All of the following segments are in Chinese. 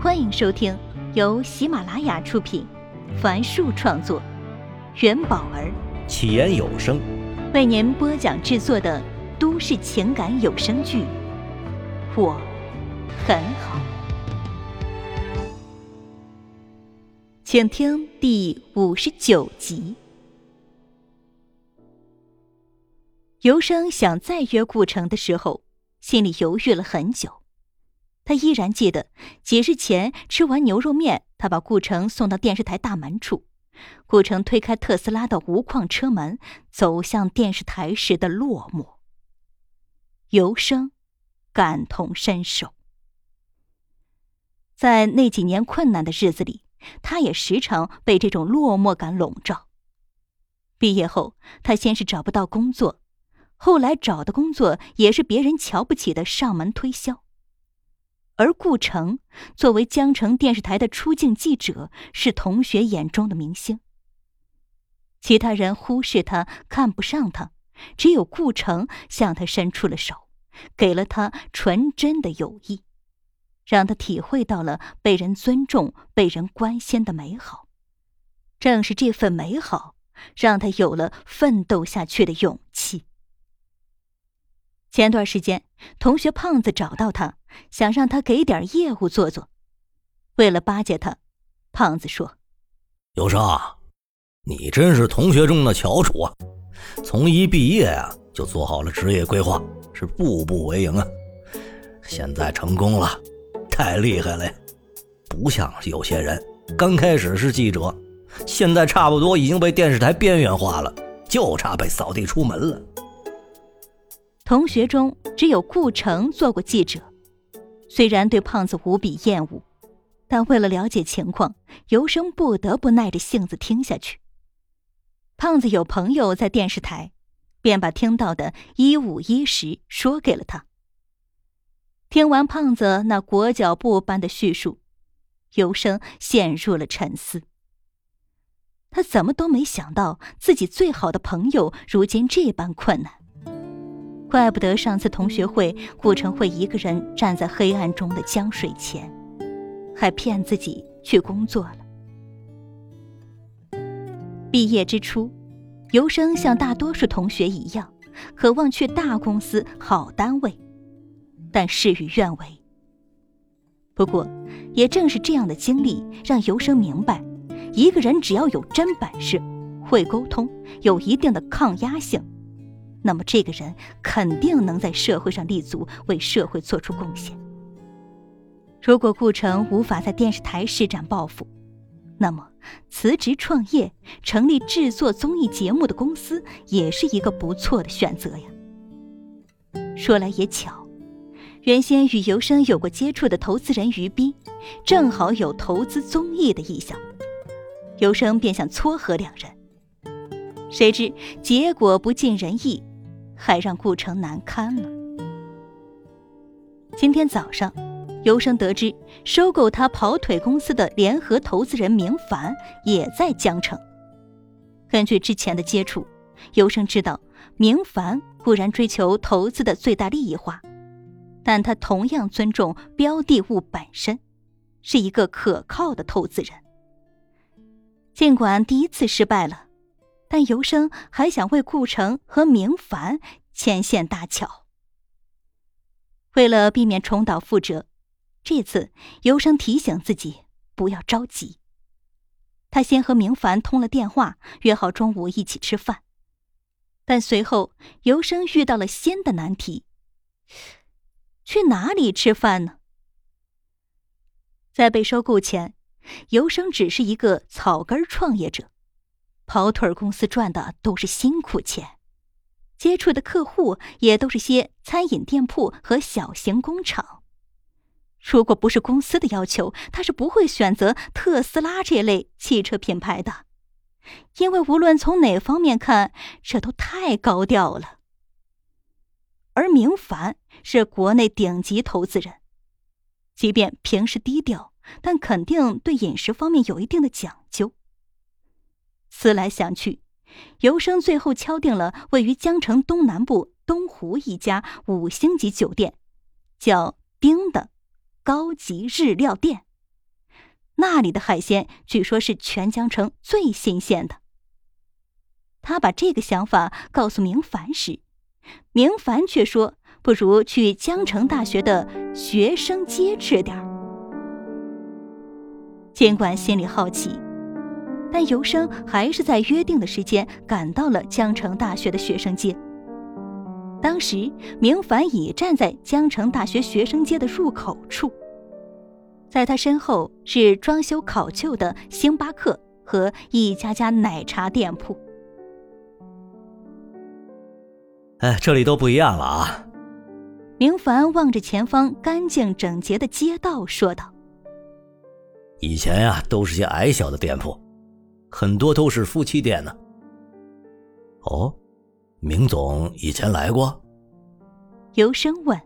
欢迎收听由喜马拉雅出品，凡树创作，元宝儿起言有声为您播讲制作的都市情感有声剧《我很好》，请听第五十九集。尤生想再约顾城的时候，心里犹豫了很久。他依然记得几日前吃完牛肉面，他把顾城送到电视台大门处。顾城推开特斯拉的无框车门，走向电视台时的落寞。尤生感同身受，在那几年困难的日子里，他也时常被这种落寞感笼罩。毕业后，他先是找不到工作，后来找的工作也是别人瞧不起的上门推销。而顾城作为江城电视台的出镜记者，是同学眼中的明星。其他人忽视他，看不上他，只有顾城向他伸出了手，给了他纯真的友谊，让他体会到了被人尊重、被人关心的美好。正是这份美好，让他有了奋斗下去的勇气。前段时间，同学胖子找到他，想让他给点业务做做。为了巴结他，胖子说：“有生，你真是同学中的翘楚啊！从一毕业啊，就做好了职业规划，是步步为营啊！现在成功了，太厉害了！不像有些人，刚开始是记者，现在差不多已经被电视台边缘化了，就差被扫地出门了。”同学中只有顾城做过记者，虽然对胖子无比厌恶，但为了了解情况，尤生不得不耐着性子听下去。胖子有朋友在电视台，便把听到的一五一十说给了他。听完胖子那裹脚布般的叙述，尤生陷入了沉思。他怎么都没想到，自己最好的朋友如今这般困难。怪不得上次同学会，顾城会一个人站在黑暗中的江水前，还骗自己去工作了。毕业之初，尤生像大多数同学一样，渴望去大公司、好单位，但事与愿违。不过，也正是这样的经历，让尤生明白，一个人只要有真本事，会沟通，有一定的抗压性。那么，这个人肯定能在社会上立足，为社会做出贡献。如果顾城无法在电视台施展抱负，那么辞职创业，成立制作综艺节目的公司，也是一个不错的选择呀。说来也巧，原先与尤生有过接触的投资人于斌，正好有投资综艺的意向，尤生便想撮合两人，谁知结果不尽人意。还让顾城难堪了。今天早上，尤生得知收购他跑腿公司的联合投资人明凡也在江城。根据之前的接触，尤生知道明凡固然追求投资的最大利益化，但他同样尊重标的物本身，是一个可靠的投资人。尽管第一次失败了。但尤生还想为顾城和明凡牵线搭桥。为了避免重蹈覆辙，这次尤生提醒自己不要着急。他先和明凡通了电话，约好中午一起吃饭。但随后尤生遇到了新的难题：去哪里吃饭呢？在被收购前，尤生只是一个草根创业者。跑腿公司赚的都是辛苦钱，接触的客户也都是些餐饮店铺和小型工厂。如果不是公司的要求，他是不会选择特斯拉这类汽车品牌的，因为无论从哪方面看，这都太高调了。而明凡是国内顶级投资人，即便平时低调，但肯定对饮食方面有一定的讲究。思来想去，尤生最后敲定了位于江城东南部东湖一家五星级酒店，叫“丁”的高级日料店。那里的海鲜据说是全江城最新鲜的。他把这个想法告诉明凡时，明凡却说：“不如去江城大学的学生街吃点儿。”尽管心里好奇，但尤生还是在约定的时间赶到了江城大学的学生街。当时，明凡已站在江城大学学生街的入口处，在他身后是装修考究的星巴克和一家家奶茶店铺。哎，这里都不一样了啊！明凡望着前方干净整洁的街道，说道：“以前呀，都是些矮小的店铺，很多都是夫妻店呢。”哦。明总以前来过。尤生问。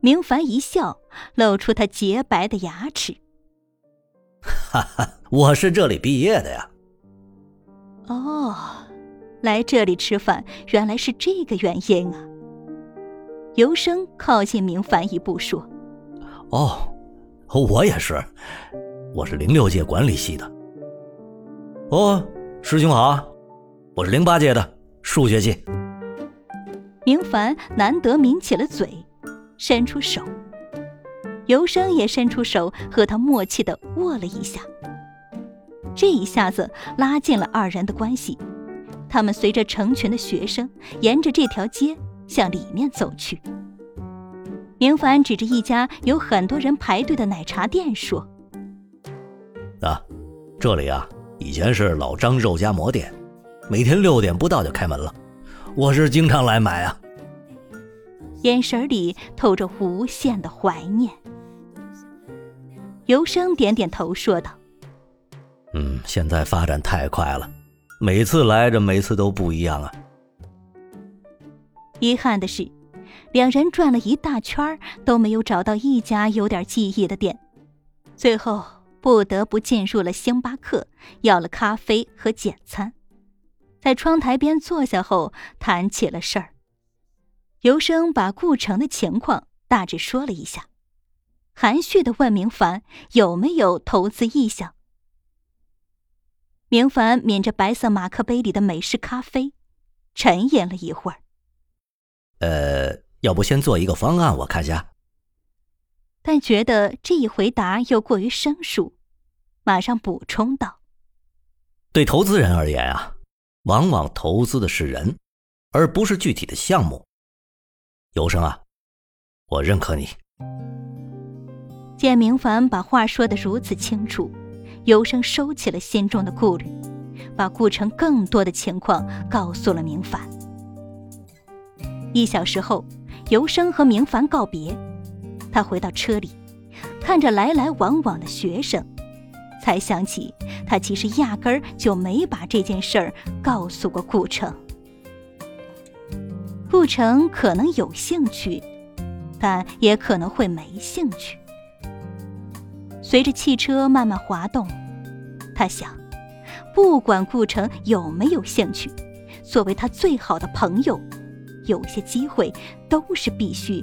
明凡一笑，露出他洁白的牙齿。哈哈，我是这里毕业的呀。哦，来这里吃饭原来是这个原因啊。尤生靠近明凡一步说：“哦，我也是，我是零六届管理系的。哦，师兄好，我是零八届的。”数学系，明凡难得抿起了嘴，伸出手，尤生也伸出手和他默契的握了一下。这一下子拉近了二人的关系。他们随着成群的学生沿着这条街向里面走去。明凡指着一家有很多人排队的奶茶店说：“啊，这里啊，以前是老张肉夹馍店。”每天六点不到就开门了，我是经常来买啊。眼神里透着无限的怀念。尤生点点头说道：“嗯，现在发展太快了，每次来着，每次都不一样啊。”遗憾的是，两人转了一大圈都没有找到一家有点记忆的店，最后不得不进入了星巴克，要了咖啡和简餐。在窗台边坐下后，谈起了事儿。尤生把顾城的情况大致说了一下，含蓄的问明凡有没有投资意向。明凡抿着白色马克杯里的美式咖啡，沉吟了一会儿。呃，要不先做一个方案，我看下。但觉得这一回答又过于生疏，马上补充道：“对投资人而言啊。”往往投资的是人，而不是具体的项目。尤生啊，我认可你。见明凡把话说得如此清楚，尤生收起了心中的顾虑，把顾城更多的情况告诉了明凡。一小时后，尤生和明凡告别，他回到车里，看着来来往往的学生。才想起，他其实压根儿就没把这件事儿告诉过顾城。顾城可能有兴趣，但也可能会没兴趣。随着汽车慢慢滑动，他想，不管顾城有没有兴趣，作为他最好的朋友，有些机会都是必须